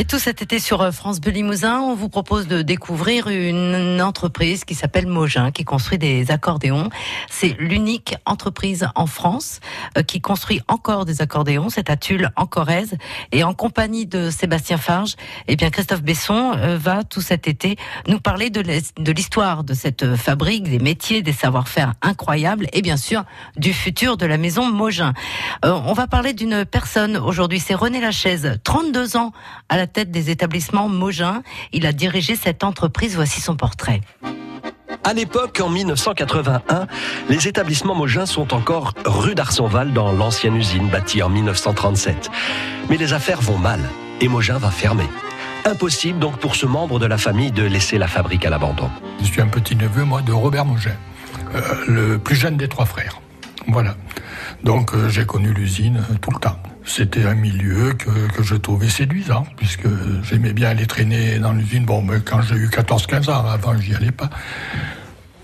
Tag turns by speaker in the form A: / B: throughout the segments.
A: Et tout cet été sur euh, France Bleu Limousin, on vous propose de découvrir une entreprise qui s'appelle Mogin, qui construit des accordéons. C'est l'unique entreprise en France euh, qui construit encore des accordéons. C'est à Tulle, en Corrèze. Et en compagnie de Sébastien Farge, eh bien, Christophe Besson euh, va tout cet été nous parler de l'histoire de cette fabrique, des métiers, des savoir-faire incroyables et bien sûr du futur de la maison Mogin. on va parler d'une personne aujourd'hui, c'est René Lachaise, 32 ans à la tête des établissements Mogin. Il a dirigé cette entreprise. Voici son portrait.
B: À l'époque, en 1981, les établissements Mogin sont encore rue d'Arsonval dans l'ancienne usine bâtie en 1937. Mais les affaires vont mal et Mogin va fermer. Impossible donc pour ce membre de la famille de laisser la fabrique à l'abandon.
C: Je suis un petit neveu, moi, de Robert Mogin, euh, le plus jeune des trois frères. Voilà. Donc euh, j'ai connu l'usine tout le temps. C'était un milieu que, je trouvais séduisant, puisque j'aimais bien aller traîner dans l'usine. Bon, mais quand j'ai eu 14-15 ans, avant, j'y allais pas.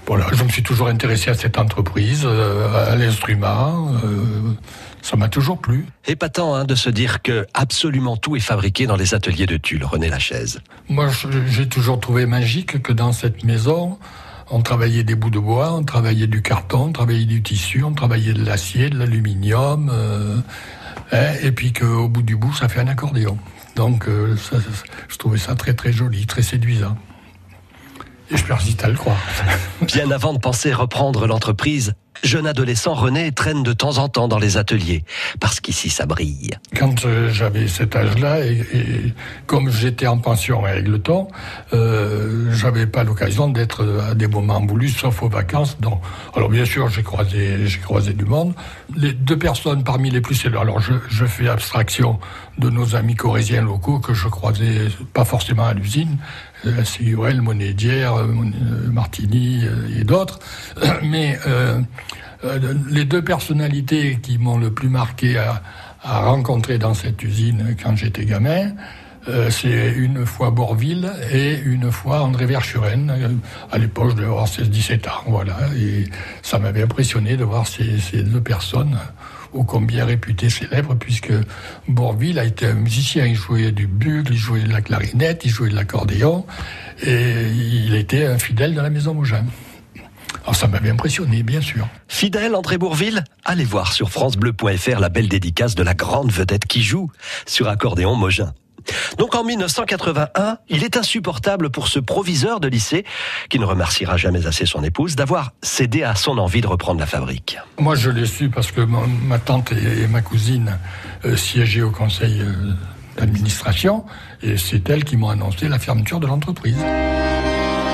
C: Voilà, je me suis toujours intéressé à cette entreprise, euh, à l'instrument. Euh, ça m'a toujours plu.
B: Épatant hein, de se dire que absolument tout est fabriqué dans les ateliers de Tulle, René Lachaise.
C: Moi, j'ai toujours trouvé magique que dans cette maison, on travaillait des bouts de bois, on travaillait du carton, on travaillait du tissu, on travaillait de l'acier, de l'aluminium. Euh, et puis qu'au bout du bout, ça fait un accordéon. Donc, euh, je trouvais ça très très joli, très séduisant. Et je persiste à le croire.
B: Bien avant de penser reprendre l'entreprise, jeune adolescent, René traîne de temps en temps dans les ateliers, parce qu'ici ça brille.
C: Quand euh, j'avais cet âge-là, et, comme j'étais en pension avec le temps, euh, j'avais pas l'occasion d'être à des moments voulus, sauf aux vacances. Donc, alors bien sûr, j'ai croisé, j'ai croisé du monde. Les deux personnes parmi les plus alors je, fais abstraction de nos amis corésiens locaux que je croisais pas forcément à l'usine, euh, Sigurel, Monédière, euh, Martini et d'autres, mais euh, les deux personnalités qui m'ont le plus marqué à, rencontrer dans cette usine quand j'étais gamin, euh, c'est une fois Bourville et une fois André Verschuren. Euh, à l'époque, avoir 16-17 ans, voilà. Et ça m'avait impressionné de voir ces, deux personnes ô combien réputées célèbres, puisque Bourville a été un musicien. Il jouait du bugle, il jouait de la clarinette, il jouait de l'accordéon, et il était un fidèle de la maison Mougin. Alors ça m'avait impressionné, bien sûr.
B: Fidèle André Bourville Allez voir sur francebleu.fr la belle dédicace de la grande vedette qui joue sur accordéon Mogin. Donc en 1981, il est insupportable pour ce proviseur de lycée, qui ne remerciera jamais assez son épouse, d'avoir cédé à son envie de reprendre la fabrique.
C: Moi je l'ai su parce que ma tante et ma cousine euh, siégeaient au conseil euh, d'administration, et c'est elles qui m'ont annoncé la fermeture de l'entreprise.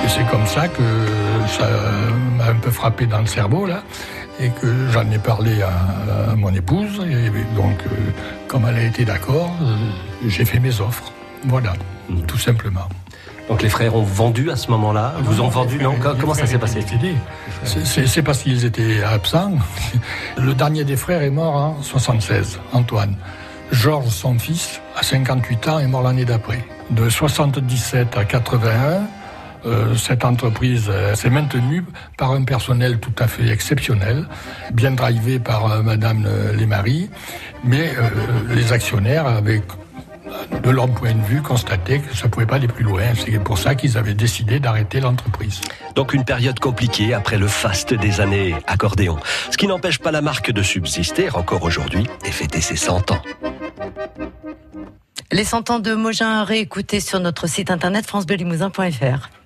C: Et c'est comme ça que ça m'a un peu frappé dans le cerveau, là, et que j'en ai parlé à, mon épouse. Et donc, euh, comme elle a été d'accord, euh, j'ai fait mes offres. Voilà, mmh. tout simplement.
B: Donc les frères ont vendu à ce moment-là Vous ont vendu Non Comment ça s'est passé
C: C'est parce qu'ils étaient absents. Le dernier des frères est mort en 76, Antoine. Georges, son fils, à 58 ans, est mort l'année d'après. De 77 à 81, euh, cette entreprise euh, s'est maintenue par un personnel tout à fait exceptionnel, bien drivé par euh, Madame Lemarie, mais les actionnaires avaient de leur point de vue, constaté que ça ne pouvait pas aller plus loin. C'est pour ça qu'ils avaient décidé d'arrêter l'entreprise.
B: Donc une période compliquée après le faste des années accordéon. Ce qui n'empêche pas la marque de subsister encore aujourd'hui et fêter ses 100 ans.
A: Les 100 ans de Mogin à réécouter sur notre site internet francebleulimousin.fr.